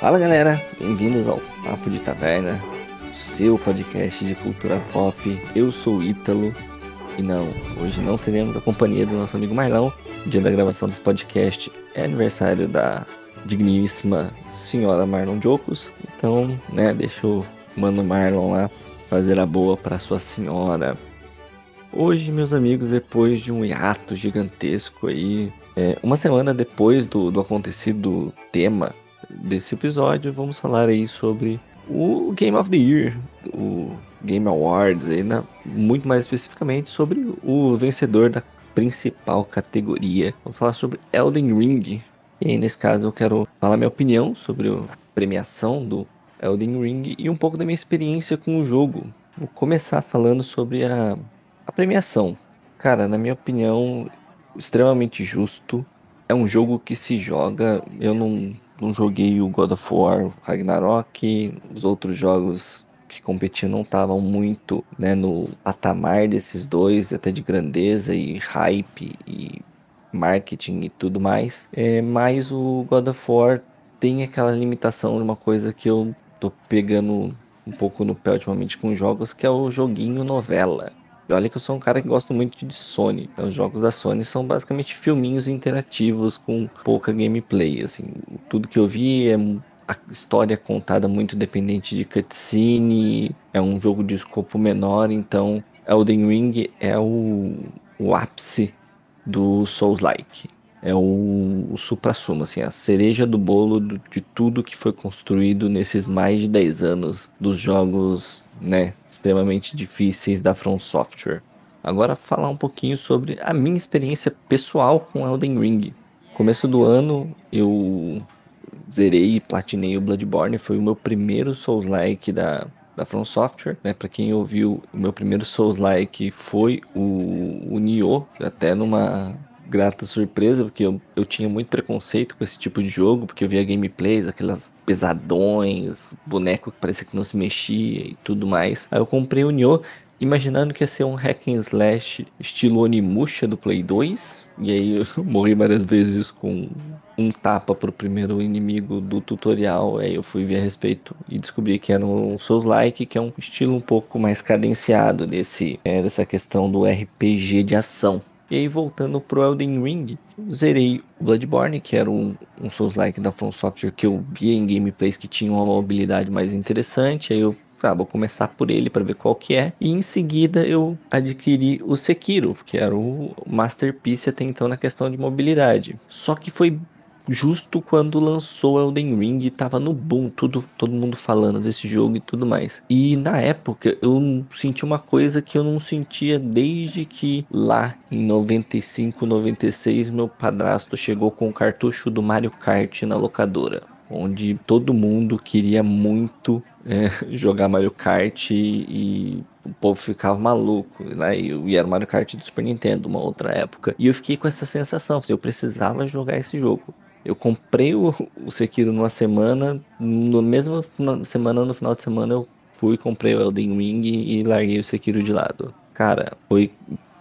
Fala galera, bem-vindos ao Papo de Taverna, seu podcast de cultura pop. Eu sou o Ítalo e não, hoje não teremos a companhia do nosso amigo Marlão. Dia da gravação desse podcast é aniversário da digníssima senhora Marlon Jocos. Então, né, deixa o mano Marlon lá fazer a boa para sua senhora. Hoje, meus amigos, depois de um hiato gigantesco aí, é, uma semana depois do, do acontecido tema desse episódio, vamos falar aí sobre o Game of the Year, o Game Awards, aí, né? muito mais especificamente sobre o vencedor da principal categoria. Vamos falar sobre Elden Ring. E aí, nesse caso, eu quero falar minha opinião sobre a premiação do Elden Ring e um pouco da minha experiência com o jogo. Vou começar falando sobre a, a premiação. Cara, na minha opinião, extremamente justo. É um jogo que se joga. Eu não, não joguei o God of War Ragnarok, os outros jogos que competiam não estavam muito né, no patamar desses dois, até de grandeza e hype e marketing e tudo mais. É, mas o God of War tem aquela limitação de uma coisa que eu tô pegando um pouco no pé ultimamente com jogos, que é o joguinho novela. E olha que eu sou um cara que gosta muito de Sony. Então, os jogos da Sony são basicamente filminhos interativos com pouca gameplay. Assim, tudo que eu vi é a história contada muito dependente de cutscene. É um jogo de escopo menor, então Elden Ring é o, o ápice do Souls-like é o, supra-sumo, assim, a cereja do bolo de tudo que foi construído nesses mais de 10 anos dos jogos, né, extremamente difíceis da From Software. Agora falar um pouquinho sobre a minha experiência pessoal com Elden Ring. Começo do ano eu zerei e platinei o Bloodborne, foi o meu primeiro Souls-like da, da From Software, né? Para quem ouviu, o meu primeiro Souls-like foi o, o Nioh, até numa grata surpresa, porque eu, eu tinha muito preconceito com esse tipo de jogo, porque eu via gameplays, aquelas pesadões, boneco que parecia que não se mexia e tudo mais. Aí eu comprei o Nioh, imaginando que ia ser um hack and slash estilo Onimusha do Play 2, e aí eu morri várias vezes com um tapa pro primeiro inimigo do tutorial, aí eu fui ver a respeito e descobri que era um Souls-like, que é um estilo um pouco mais cadenciado desse, é, dessa questão do RPG de ação. E aí, voltando pro Elden Ring, zerei o Bloodborne, que era um, um Souls-like da From Software que eu via em gameplays que tinham uma mobilidade mais interessante. Aí eu ah, vou começar por ele para ver qual que é. E em seguida eu adquiri o Sekiro, que era o masterpiece até então na questão de mobilidade. Só que foi justo quando lançou Elden Ring e tava no boom, tudo, todo mundo falando desse jogo e tudo mais. E na época eu senti uma coisa que eu não sentia desde que lá em 95, 96 meu padrasto chegou com o cartucho do Mario Kart na locadora, onde todo mundo queria muito é, jogar Mario Kart e, e o povo ficava maluco, né? E era o Mario Kart do Super Nintendo, uma outra época. E eu fiquei com essa sensação, eu precisava jogar esse jogo. Eu comprei o, o Sekiro numa semana, no mesmo semana, no final de semana, eu fui, comprei o Elden Ring e larguei o Sekiro de lado. Cara, foi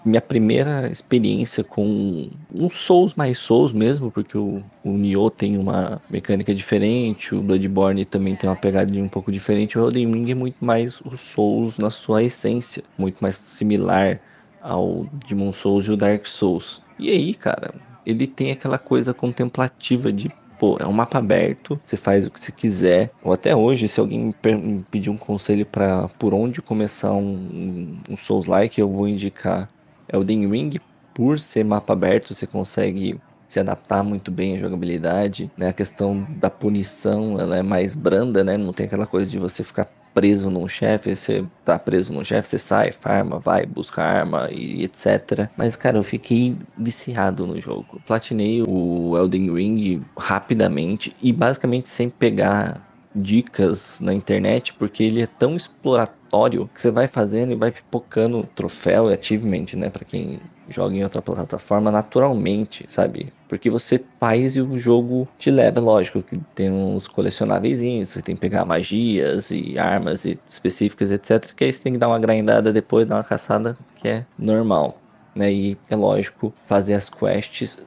minha primeira experiência com um Souls mais Souls mesmo, porque o, o Nioh tem uma mecânica diferente, o Bloodborne também tem uma pegada um pouco diferente, o Elden Ring é muito mais o Souls na sua essência, muito mais similar ao Demon Souls e o Dark Souls. E aí, cara, ele tem aquela coisa contemplativa de pô, é um mapa aberto, você faz o que você quiser. Ou até hoje, se alguém me pedir um conselho para por onde começar um, um Souls-like, eu vou indicar Elden Ring. Por ser mapa aberto, você consegue se adaptar muito bem à jogabilidade, né? A questão da punição, ela é mais branda, né? Não tem aquela coisa de você ficar preso num chefe, você tá preso num chefe, você sai, farma, vai, busca arma e etc. Mas, cara, eu fiquei viciado no jogo. Platinei o Elden Ring rapidamente e basicamente sem pegar dicas na internet, porque ele é tão exploratório que você vai fazendo e vai pipocando troféu e achievement, né? Pra quem joga em outra plataforma naturalmente, sabe? Porque você faz e o jogo te leva, lógico, que tem uns colecionáveis, você tem que pegar magias e armas específicas, etc. Que aí você tem que dar uma grindada depois, dar uma caçada, que é normal. Né? E é lógico, fazer as quests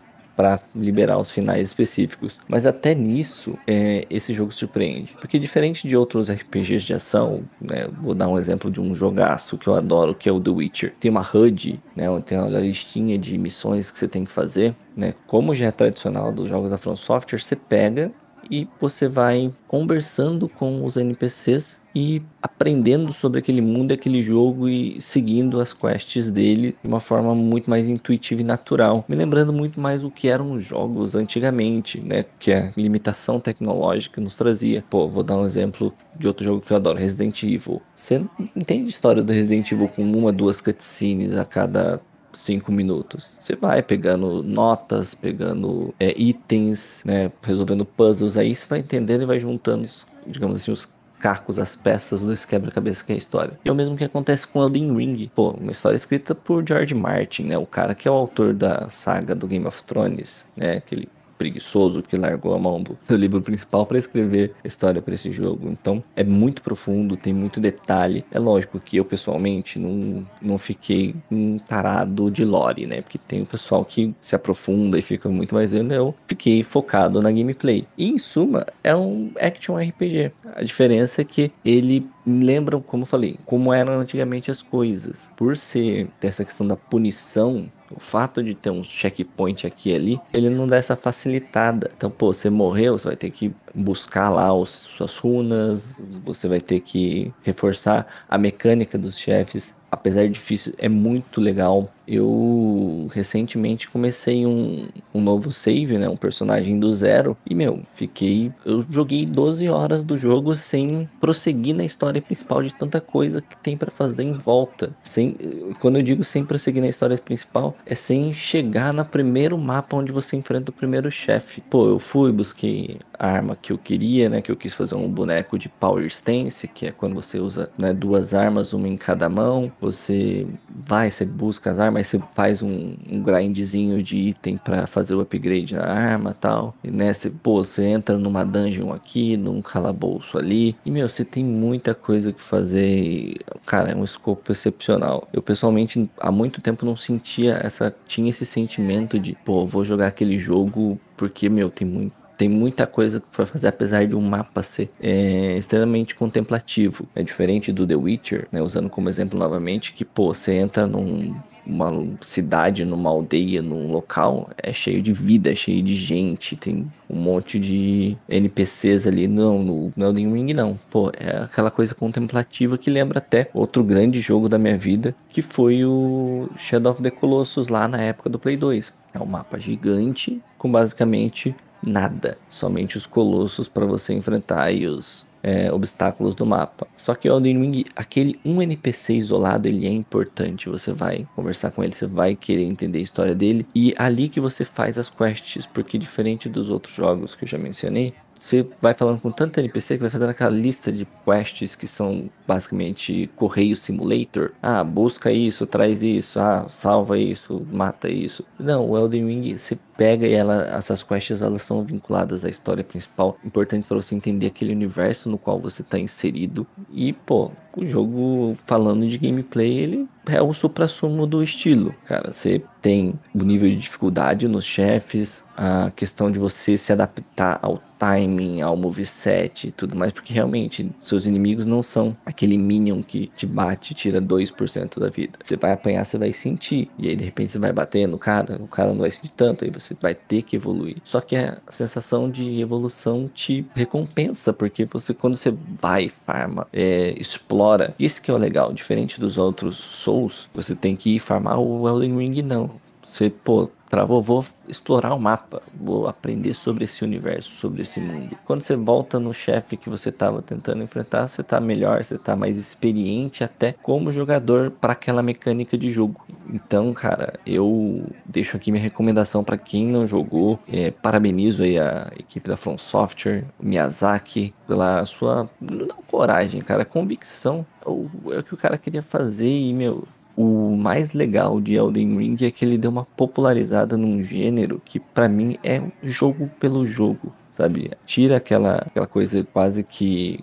para liberar os finais específicos. Mas até nisso, é, esse jogo surpreende. Porque diferente de outros RPGs de ação, né, vou dar um exemplo de um jogaço que eu adoro, que é o The Witcher. Tem uma HUD, né, tem uma listinha de missões que você tem que fazer. Né? Como já é tradicional dos jogos da From Software, você pega e você vai conversando com os NPCs e aprendendo sobre aquele mundo, aquele jogo e seguindo as quests dele de uma forma muito mais intuitiva e natural, me lembrando muito mais o que eram os jogos antigamente, né, que a limitação tecnológica nos trazia. Pô, vou dar um exemplo de outro jogo que eu adoro, Resident Evil. Você entende a história do Resident Evil com uma, duas cutscenes a cada cinco minutos. Você vai pegando notas, pegando é, itens, né, resolvendo puzzles, aí você vai entendendo e vai juntando, digamos assim, os cacos, as peças desse quebra-cabeça que é a história. E é o mesmo que acontece com Elden Ring. Pô, uma história escrita por George Martin, né, o cara que é o autor da saga do Game of Thrones, né, aquele preguiçoso que largou a mão do, do livro principal para escrever a história para esse jogo. Então é muito profundo, tem muito detalhe. É lógico que eu pessoalmente não, não fiquei encarado de lore, né? Porque tem o pessoal que se aprofunda e fica muito mais vendo. Eu fiquei focado na gameplay. E em suma, é um action RPG. A diferença é que ele lembra, como eu falei, como eram antigamente as coisas. Por ser dessa questão da punição, o fato de ter um checkpoint aqui e ali, ele não dá essa facilitada. Então, pô, você morreu, você vai ter que buscar lá os, suas runas, você vai ter que reforçar a mecânica dos chefes apesar de difícil, é muito legal. Eu recentemente comecei um, um novo save, né? Um personagem do zero. E, meu, fiquei. Eu joguei 12 horas do jogo sem prosseguir na história principal de tanta coisa que tem para fazer em volta. Sem, quando eu digo sem prosseguir na história principal, é sem chegar no primeiro mapa onde você enfrenta o primeiro chefe. Pô, eu fui, busquei a arma que eu queria, né? Que eu quis fazer um boneco de Power Stance, que é quando você usa né, duas armas, uma em cada mão você vai, você busca as armas, você faz um, um grindzinho de item para fazer o upgrade na arma tal. E né, pô, você entra numa dungeon aqui, num calabouço ali. E meu, você tem muita coisa que fazer. E, cara, é um escopo excepcional. Eu pessoalmente há muito tempo não sentia essa. Tinha esse sentimento de, pô, vou jogar aquele jogo porque, meu, tem muito tem muita coisa para fazer, apesar de um mapa ser é, extremamente contemplativo. É diferente do The Witcher, né? Usando como exemplo novamente que, pô, você entra num uma cidade, numa aldeia, num local, é cheio de vida, é cheio de gente, tem um monte de NPCs ali. Não, no, Elden Ring não. Pô, é aquela coisa contemplativa que lembra até outro grande jogo da minha vida, que foi o Shadow of the Colossus lá na época do Play 2. É um mapa gigante com basicamente nada, somente os colossos para você enfrentar e os é, obstáculos do mapa. Só que o Elden Ring, aquele um NPC isolado, ele é importante. Você vai conversar com ele, você vai querer entender a história dele e é ali que você faz as quests, porque diferente dos outros jogos que eu já mencionei, você vai falando com tanto NPC que vai fazendo aquela lista de quests que são basicamente correio simulator. Ah, busca isso, traz isso, ah, salva isso, mata isso. Não, o Elden Ring você pega e ela, essas quests elas são vinculadas à história principal, importantes para você entender aquele universo no qual você está inserido. E pô, o jogo falando de gameplay, ele é o supra-sumo do estilo. Cara, você tem o nível de dificuldade nos chefes, a questão de você se adaptar ao timing, ao moveset e tudo mais, porque realmente seus inimigos não são aquele minion que te bate e tira 2% da vida. Você vai apanhar, você vai sentir, e aí de repente você vai bater no cara, o cara não vai sentir tanto, aí você vai ter que evoluir. Só que a sensação de evolução te recompensa, porque você quando você vai farma, é, explora, isso que é o legal, diferente dos outros Souls, você tem que ir farmar o Elden Ring não. Você, pô, travou, vou explorar o mapa, vou aprender sobre esse universo, sobre esse mundo. Quando você volta no chefe que você estava tentando enfrentar, você está melhor, você está mais experiente até como jogador para aquela mecânica de jogo. Então, cara, eu deixo aqui minha recomendação para quem não jogou. É, parabenizo aí a equipe da From Software, o Miyazaki, pela sua não coragem, cara, convicção. É o que o cara queria fazer e, meu, o mais legal de Elden Ring é que ele deu uma popularizada num gênero que para mim é jogo pelo jogo, sabe? Tira aquela, aquela coisa quase que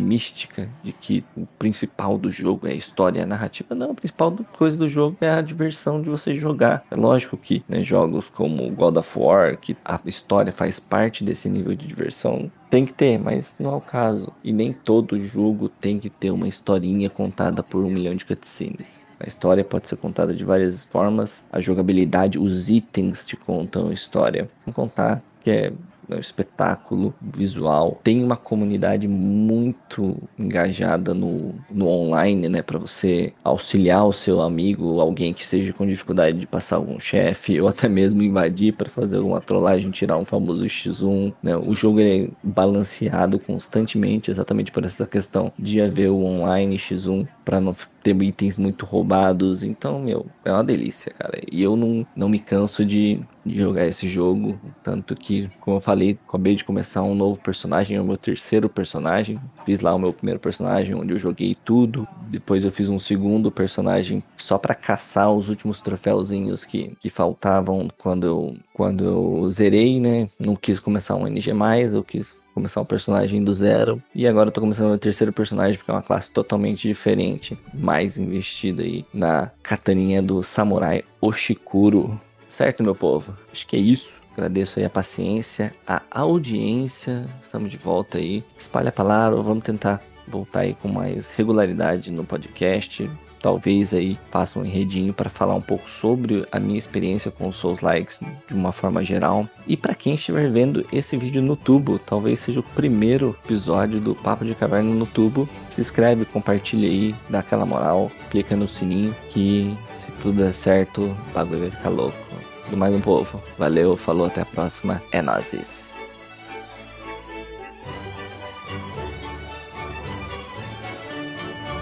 mística de que o principal do jogo é a história a narrativa. Não, a principal coisa do jogo é a diversão de você jogar. É lógico que né, jogos como God of War, que a história faz parte desse nível de diversão, tem que ter, mas não é o caso. E nem todo jogo tem que ter uma historinha contada por um milhão de cutscenes. A história pode ser contada de várias formas. A jogabilidade, os itens te contam a história. Vamos contar que é é um espetáculo visual. Tem uma comunidade muito engajada no, no online, né? Para você auxiliar o seu amigo, alguém que seja com dificuldade de passar algum chefe, ou até mesmo invadir para fazer alguma trollagem, tirar um famoso X1. Né? O jogo é balanceado constantemente, exatamente por essa questão de haver o online X1 para não ter itens muito roubados. Então, meu, é uma delícia, cara. E eu não, não me canso de, de jogar esse jogo. Tanto que, como eu falei, acabei de começar um novo personagem, é o meu terceiro personagem. Fiz lá o meu primeiro personagem, onde eu joguei tudo. Depois eu fiz um segundo personagem só para caçar os últimos troféuzinhos que, que faltavam quando eu, quando eu zerei, né? Não quis começar um NG eu quis começar um personagem do zero. E agora eu tô começando meu terceiro personagem, porque é uma classe totalmente diferente, mais investida aí na kataninha do samurai Oshikuro. Certo, meu povo? Acho que é isso. Agradeço aí a paciência, a audiência. Estamos de volta aí. Espalha a palavra, vamos tentar voltar aí com mais regularidade no podcast talvez aí faça um enredinho para falar um pouco sobre a minha experiência com os Souls Likes de uma forma geral. E para quem estiver vendo esse vídeo no tubo, talvez seja o primeiro episódio do Papo de Caverna no tubo. Se inscreve, compartilha aí, dá aquela moral, clica no sininho que se tudo der certo, o bagulho vai ficar louco. Do mais um povo. Valeu, falou, até a próxima. É nóis.